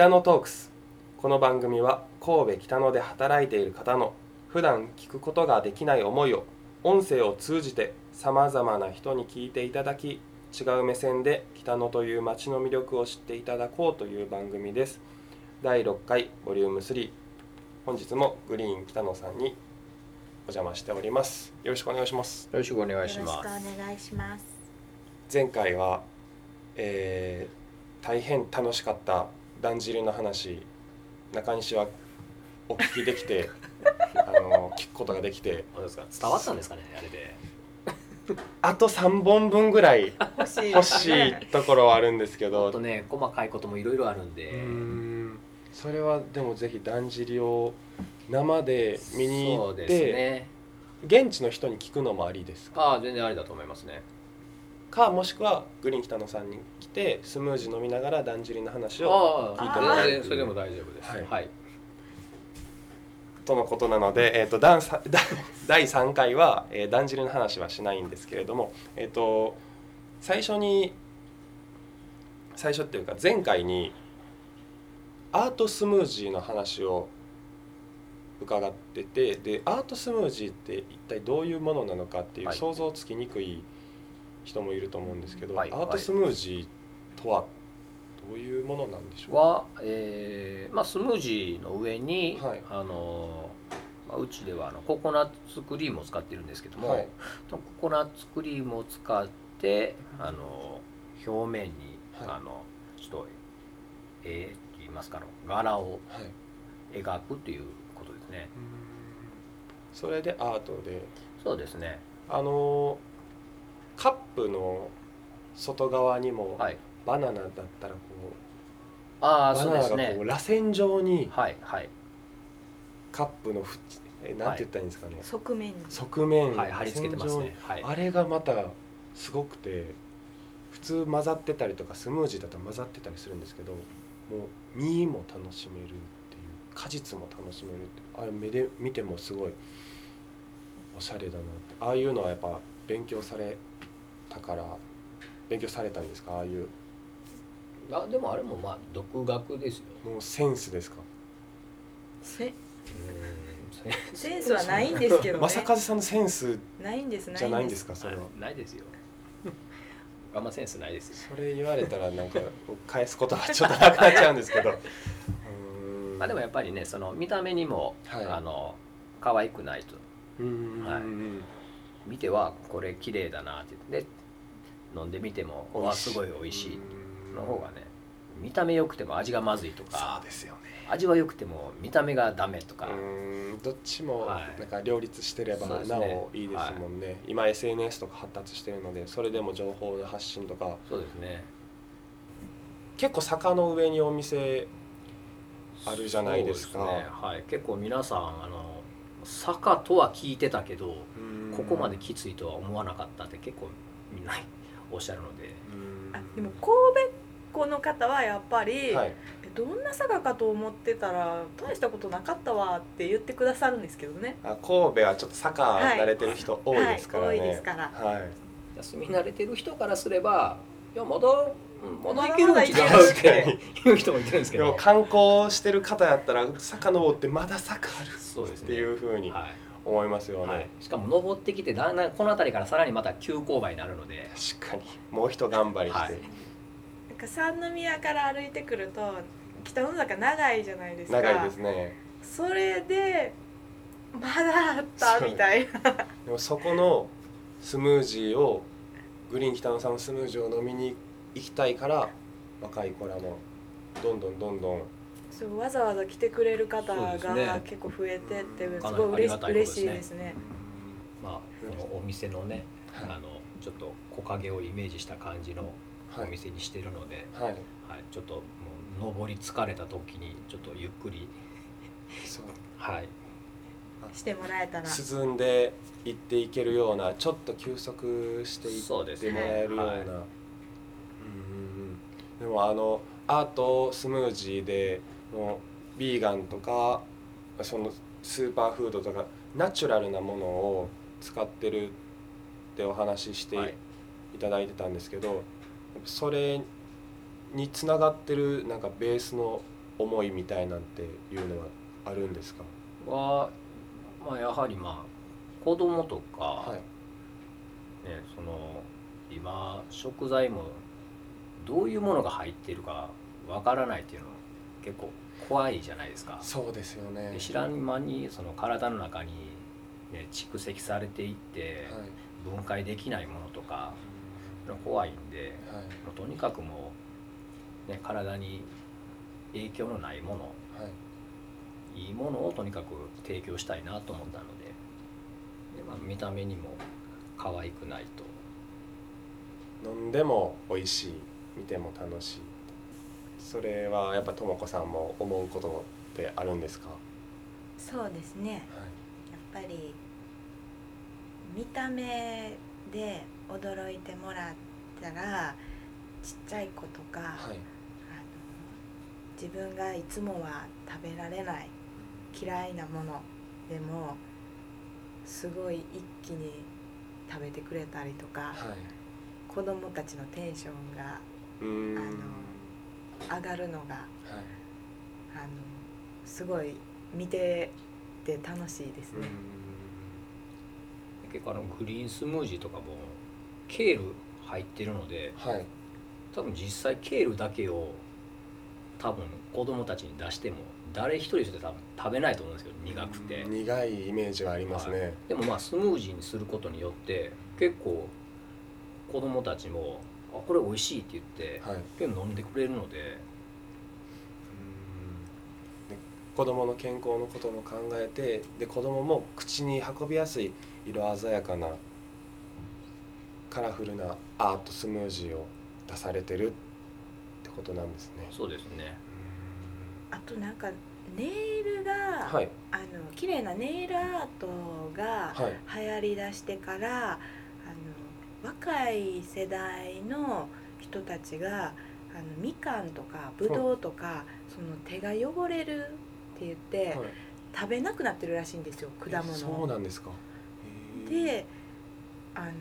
北野トークス。この番組は神戸北野で働いている方の普段聞くことができない思いを音声を通じてさまざまな人に聞いていただき違う目線で北野という街の魅力を知っていただこうという番組です。第6回ボリューム3本日もグリーン北野さんにお邪魔しております。よろしくお願いします。よろしくお願いしよろしくます。お願いします。前回は、えー大変楽しかっただんじりの話中西はお聞きできて あの聞くことができてどうですか伝わったんですかねあれで。あと3本分ぐらい欲しい欲しいところはあるんですけもどっとね細かいこともいろいろあるんうで。ーんそれはでもぜひだんじりを生で見に行っそうですて、ね。現地の人に聞くのもありですか？ああ全然ありだと思いますね。かもしくはグリーン北野さんに来てスムージー飲みながらだんじりの話をあ聞いてもらえる全然それでも大丈夫です。はいはい。とのことなので、えー、と第三第3回は、えーだんじりの話はしないんですけれども、えー、と最初に最初っていうか前回にアートスムージーの話を伺っててでアートスムージーって一体どういうものなのかっていうはい想像つきにくい人もいると思うんですけど、はいアートスムージーとはどういうものなんでしょう？か、は、えーまあ、スムージーの上に、はい。あのまあうちではあのココナッツクリームを使ってるんですけども、はい。ココナッツクリームを使ってあの表面に、はい。あのちょっと絵と言いますかの柄をはい。描くということですね。それでアートで？そうですね。あのカップの外側にもはい。バナナだったらこああ、うバナナがこう。螺旋状にはいはいカップのふえなんて言ったらいいんですかね、側面に。側面はい貼り付けてますね。はい状。あれがまたすごくて普通混ざってたりとかスムージーだと混ざってたりするんですけどもう実も楽しめるっていう果実も楽しめるってあれ目で見てもすごいおしゃれだなってああいうのはやっぱ勉強されたから勉強されたんですか？ああいう。あでもあれもまあ独学ですよ。もうセンスですか？せうんセンスはないんですけどね。正和さんのセンスないんですじゃないんですか？それは。ないですよ。あんまセンスないですよ。それ言われたらなんか返すことがちょっとなくなっちゃうんですけど。まあでもやっぱりねその見た目にも、はい。あの可愛くないと。うーん。はい見てはこれ綺麗だなって言ってで飲んでみてもうわすごい美味しいの方がね見た目良くても味がまずいとそかうですよね。味は良くても見た目がダメとか、どっちもはい。なんか両立してればなおいいですもんね。今 SNS とか発達してるのでそれでも情報の発信とか。そうですね。結構坂の上にお店あるじゃないですか。そうね。はい、結構皆さんあの坂とは聞いてたけどここまできついとは思わなかったって結構みんな おっしゃるので。うーんあでも神戸っ子の方はやっぱり、はい。えどんな坂かと思ってたら大したことなかったわって言ってくださるんですけどね。あ神戸はちょっと坂慣れてる人多いですからはい、多いねですから。はい。休み慣れてる人からすればいやまだうんまだいけるん違うって。いう人もいてるんですけど。観光してる方やったら坂登ってまだ坂あるそうですねっていうふうにはい思いますよね、はい、しかも登ってきてだんだんこの辺りからさらにまた急勾配になるので。確かに。もう一頑張りして、はい。なんか三宮から歩いてくると北の坂長いじゃないですか。長いですね。それでまだあったみたいな。でもそこのスムージーをグリーン北野さんのスムージーを飲みに行きたいから若い子らもどんどんどんどんそうわざわざ来てくれる方がね。結構増えてってうんすごい嬉しね。嬉しいですね。まあこのお店のねはい。あのちょっと木陰をイメージした感じのおはい、店にしてるので、はい、はい、ちょっともう登り疲れた時にちょっとゆっくりそう。はい。してもらえたら。涼んで行っていけるようなちょっと休息していってそうですねもらえるような、はい。うんうんうん。でもあのアートスムージーでもうビーガンとかそのスーパーフードとかナチュラルなものを使ってるってお話ししてはい。いただいてたんですけど、それにつながってるなんかベースの思いみたいなんていうのはあるんですか？は、まあ、やはりまあ子供とか、はい。ね、その今食材もどういうものが入ってるかわからないっていうのは結構怖いじゃないですか。そうですよね。で知らん間にその体の中に、ね、蓄積されていってはい。分解できないものとか怖いんではい。とにかくもう、ね、体に影響のないものはい。いいものをとにかく提供したいなと思ったのでで、まあ、見た目にも可愛くないと。飲んでも美味しい見ても楽しいそれはやっぱともこさんも思うことってあるんですか、そうですね。やっぱり見た目で驚いてもらったらちっちゃい子とか、はい。あの自分がいつもは食べられない嫌いなものでもすごい一気に食べてくれたりとかはい。子供たちのテンションがあの上がるのがはい。あのすごい見てて楽しいですね。結構あのグリーンスムージーとかもケール入ってるのではい。多分実際ケールだけを多分子供たちに出しても誰一人で多分食べないと思うんですけど苦くて。苦いイメージはありますね、でもまあスムージーにすることによって結構子供たちも「あこれ美味しい」って言ってはい。飲んでくれるのでで子供の健康のことも考えてで子供も口に運びやすい色鮮やかなカラフルなアートスムージーを出されてるってことなんですね。そうですね。あとなんかネイルが、はい。あの綺麗なネイルアートがはい。流行りだしてから、あの若い世代の人たちがあのみかんとかぶどうとか、その手が汚れるって言って、はい食べなくなってるらしいんですよ果物えそうを。なんですか。であの、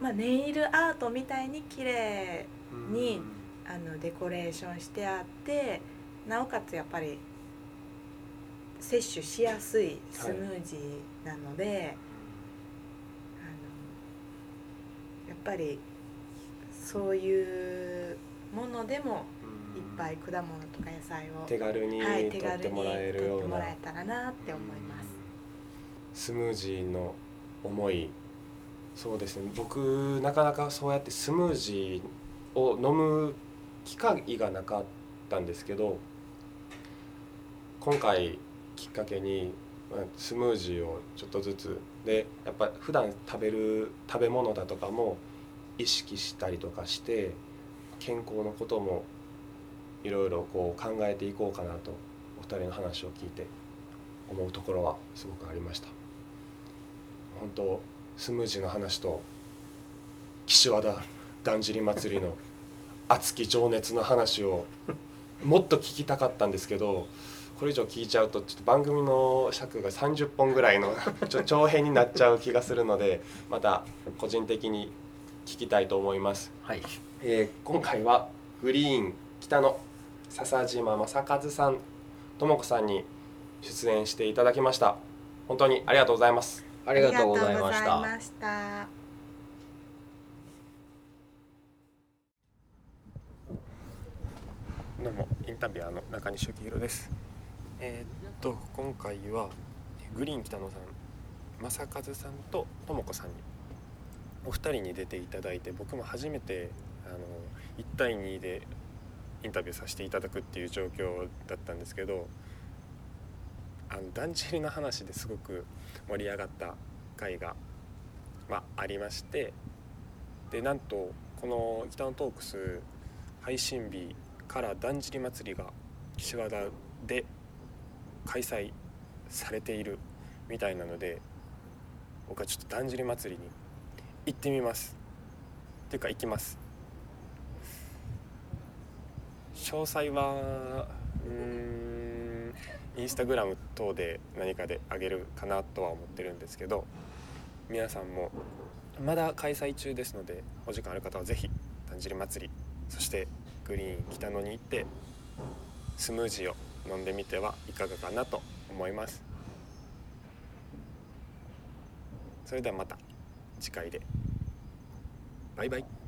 まあ、ネイルアートみたいに綺麗にあのデコレーションしてあってなおかつやっぱり摂取しやすいスムージーなので、あのやっぱりそういうものでもいっぱい果物とか野菜を、手軽にはい、取ってもらえる取ような。ってもらえたらなって思います。スムージーの思い。そうですね。僕なかなかそうやってスムージーを飲む機会がなかったんですけど今回きっかけにまあスムージーをちょっとずつ。でやっぱ普段食べる食べ物だとかも意識したりとかして健康のこともいろいろこう考えていこうかなとお二人の話を聞いて思うところはすごくありました本当スムージーの話と岸和田だんじり祭りの熱き情熱の話をもっと聞きたかったんですけどこれ以上聞いちゃうとちょっと番組の尺が30本ぐらいの 長編になっちゃう気がするのでまた個人的に聞きたいと思います。はいえー今回はグリーン北の笹島正和さんとも子さんに出演していただきました。本当にありがとうございます。ありがとうございました。どうもインタビュアーの中西幸宏です。えーっと今回はグリーン北野さん正和さんととも子さんにお二人に出ていただいて僕も初めてあの1対2でインタビューさせていただくっていう状況だったんですけどあのだんじりの話ですごく盛り上がった回が、まあ、ありましてでなんとこの「北のトークス」配信日からだんじり祭りが岸和田で開催されているみたいなので僕はちょっとだんじり祭りに行ってみます。っていうか行きます。詳細はうんインスタグラム等で何かであげるかなとは思ってるんですけど皆さんもまだ開催中ですのでお時間ある方はぜひだんじり祭りそしてグリーン北野に行ってスムージーを飲んでみてはいかがかなと思います。それではまた次回で。バイバイ。